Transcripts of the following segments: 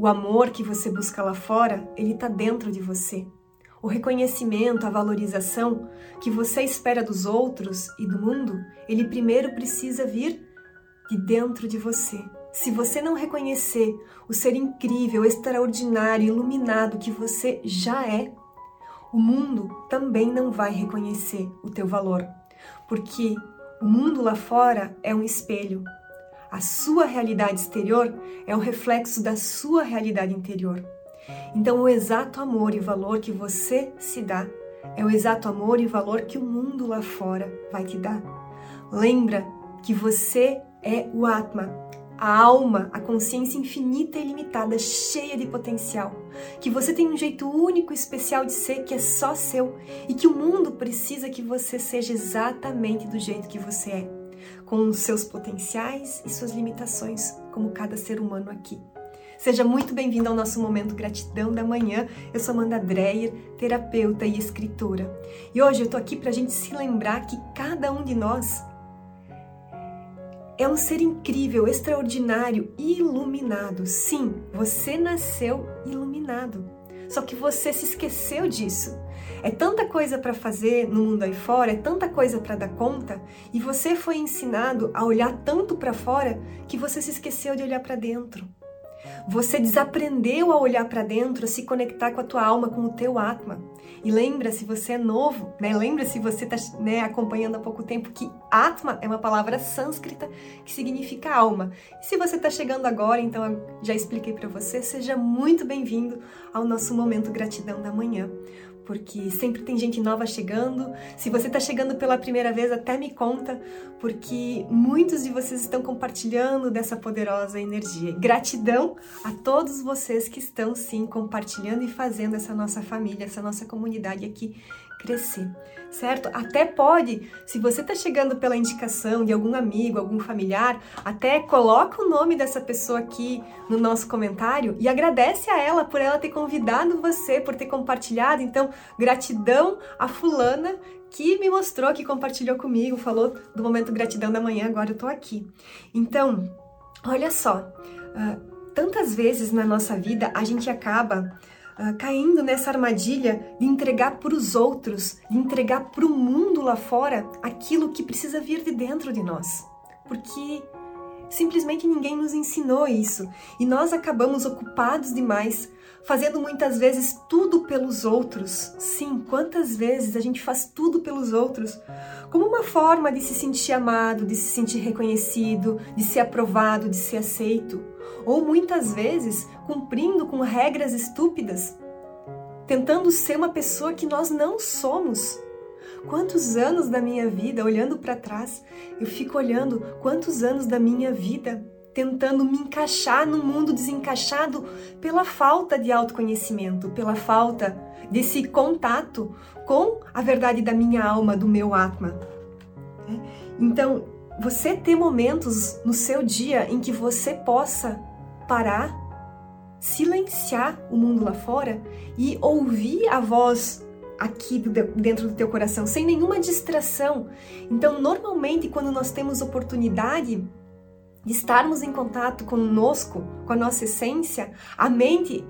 O amor que você busca lá fora, ele está dentro de você. O reconhecimento, a valorização que você espera dos outros e do mundo, ele primeiro precisa vir de dentro de você. Se você não reconhecer o ser incrível, extraordinário, iluminado que você já é, o mundo também não vai reconhecer o teu valor, porque o mundo lá fora é um espelho. A sua realidade exterior é um reflexo da sua realidade interior. Então, o exato amor e valor que você se dá é o exato amor e valor que o mundo lá fora vai te dar. Lembra que você é o Atma, a alma, a consciência infinita e ilimitada, cheia de potencial. Que você tem um jeito único e especial de ser que é só seu e que o mundo precisa que você seja exatamente do jeito que você é, com seus potenciais e suas limitações, como cada ser humano aqui. Seja muito bem-vindo ao nosso momento Gratidão da Manhã. Eu sou Amanda Dreyer, terapeuta e escritora. E hoje eu tô aqui para a gente se lembrar que cada um de nós é um ser incrível, extraordinário, iluminado. Sim, você nasceu iluminado. Só que você se esqueceu disso. É tanta coisa para fazer no mundo aí fora, é tanta coisa para dar conta, e você foi ensinado a olhar tanto para fora que você se esqueceu de olhar para dentro. Você desaprendeu a olhar para dentro, a se conectar com a tua alma, com o teu atma. E lembra, se você é novo, né? Lembra se você está né, acompanhando há pouco tempo que Atma é uma palavra sânscrita que significa alma. E se você está chegando agora, então já expliquei para você, seja muito bem-vindo ao nosso momento gratidão da manhã porque sempre tem gente nova chegando. Se você está chegando pela primeira vez, até me conta, porque muitos de vocês estão compartilhando dessa poderosa energia. Gratidão a todos vocês que estão sim compartilhando e fazendo essa nossa família, essa nossa comunidade aqui crescer, certo? Até pode, se você está chegando pela indicação de algum amigo, algum familiar, até coloca o nome dessa pessoa aqui no nosso comentário e agradece a ela por ela ter convidado você, por ter compartilhado. Então, gratidão a fulana que me mostrou, que compartilhou comigo, falou do momento gratidão da manhã, agora eu tô aqui. Então, olha só, uh, tantas vezes na nossa vida a gente acaba uh, caindo nessa armadilha de entregar para os outros, de entregar para o mundo lá fora aquilo que precisa vir de dentro de nós. Porque simplesmente ninguém nos ensinou isso e nós acabamos ocupados demais, fazendo muitas vezes tudo pelos outros. Sim, quantas vezes a gente faz tudo pelos outros como uma forma de se sentir amado, de se sentir reconhecido, de ser aprovado, de ser aceito ou muitas vezes cumprindo com regras estúpidas, tentando ser uma pessoa que nós não somos. Quantos anos da minha vida, olhando para trás, eu fico olhando quantos anos da minha vida tentando me encaixar no mundo desencaixado pela falta de autoconhecimento, pela falta desse contato com a verdade da minha alma, do meu Atma. Então, você ter momentos no seu dia em que você possa parar, silenciar o mundo lá fora e ouvir a voz aqui dentro do teu coração, sem nenhuma distração. Então, normalmente, quando nós temos oportunidade de estarmos em contato conosco, com a nossa essência, a mente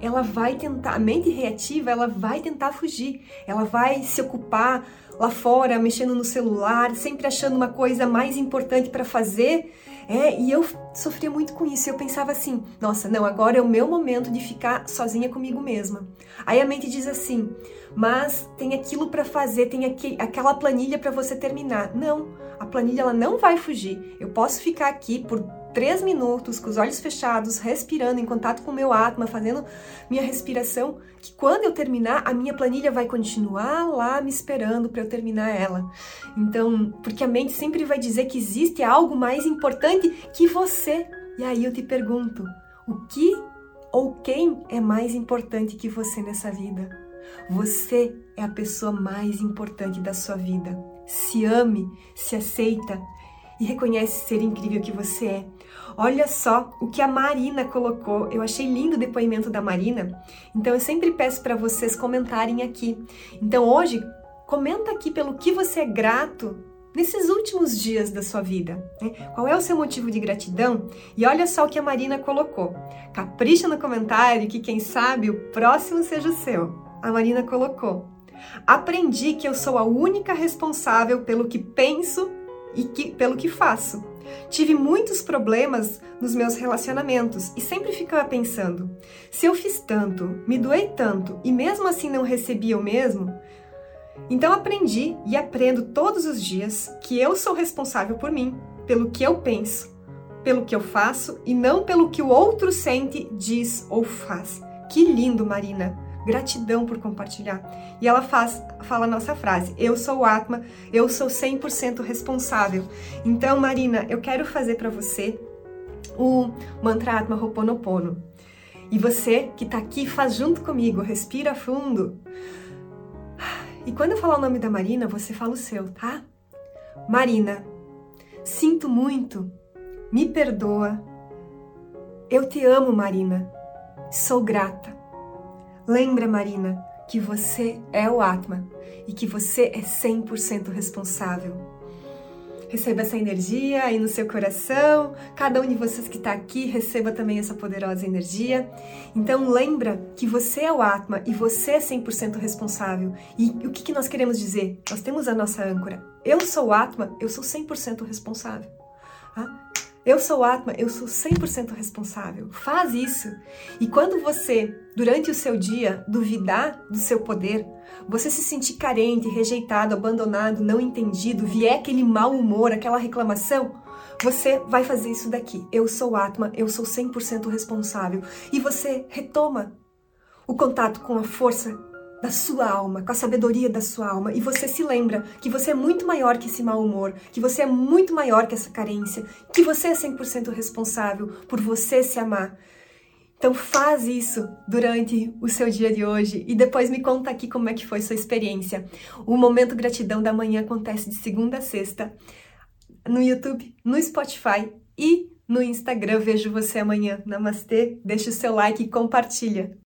ela vai tentar, a mente reativa, ela vai tentar fugir, ela vai se ocupar lá fora, mexendo no celular, sempre achando uma coisa mais importante para fazer. É, e eu sofria muito com isso. Eu pensava assim: nossa, não, agora é o meu momento de ficar sozinha comigo mesma. Aí a mente diz assim: mas tem aquilo para fazer, tem aqui, aquela planilha para você terminar. Não, a planilha ela não vai fugir. Eu posso ficar aqui por três minutos, com os olhos fechados, respirando, em contato com o meu atma, fazendo minha respiração, que quando eu terminar, a minha planilha vai continuar lá me esperando para eu terminar ela. Então, porque a mente sempre vai dizer que existe algo mais importante que você. E aí eu te pergunto, o que ou quem é mais importante que você nessa vida? Você é a pessoa mais importante da sua vida. Se ame, se aceita e reconhece ser incrível que você é. Olha só o que a Marina colocou. Eu achei lindo o depoimento da Marina. Então eu sempre peço para vocês comentarem aqui. Então hoje comenta aqui pelo que você é grato nesses últimos dias da sua vida? Né? Qual é o seu motivo de gratidão? E olha só o que a Marina colocou. Capricha no comentário que quem sabe o próximo seja o seu. A Marina colocou: Aprendi que eu sou a única responsável pelo que penso e que, pelo que faço. Tive muitos problemas nos meus relacionamentos e sempre ficava pensando: se eu fiz tanto, me doei tanto e mesmo assim não recebi o mesmo, então aprendi e aprendo todos os dias que eu sou responsável por mim, pelo que eu penso, pelo que eu faço e não pelo que o outro sente, diz ou faz. Que lindo, Marina! Gratidão por compartilhar. E ela faz, fala a nossa frase: Eu sou o Atma, eu sou 100% responsável. Então, Marina, eu quero fazer para você o mantra Atma Ho'oponopono. E você que está aqui, faz junto comigo, respira fundo. E quando eu falar o nome da Marina, você fala o seu, tá? Marina, sinto muito, me perdoa. Eu te amo, Marina. Sou grata. Lembra, Marina, que você é o Atma e que você é 100% responsável. Receba essa energia aí no seu coração. Cada um de vocês que está aqui receba também essa poderosa energia. Então lembra que você é o Atma e você é 100% responsável. E o que, que nós queremos dizer? Nós temos a nossa âncora. Eu sou o Atma, eu sou 100% responsável. Ah? Eu sou Atma, eu sou 100% responsável. Faz isso. E quando você, durante o seu dia, duvidar do seu poder, você se sentir carente, rejeitado, abandonado, não entendido, vier aquele mau humor, aquela reclamação, você vai fazer isso daqui. Eu sou Atma, eu sou 100% responsável. E você retoma o contato com a força da sua alma, com a sabedoria da sua alma, e você se lembra que você é muito maior que esse mau humor, que você é muito maior que essa carência, que você é 100% responsável por você se amar. Então faz isso durante o seu dia de hoje e depois me conta aqui como é que foi sua experiência. O Momento Gratidão da Manhã acontece de segunda a sexta no YouTube, no Spotify e no Instagram. Vejo você amanhã. Namastê, deixa o seu like e compartilha.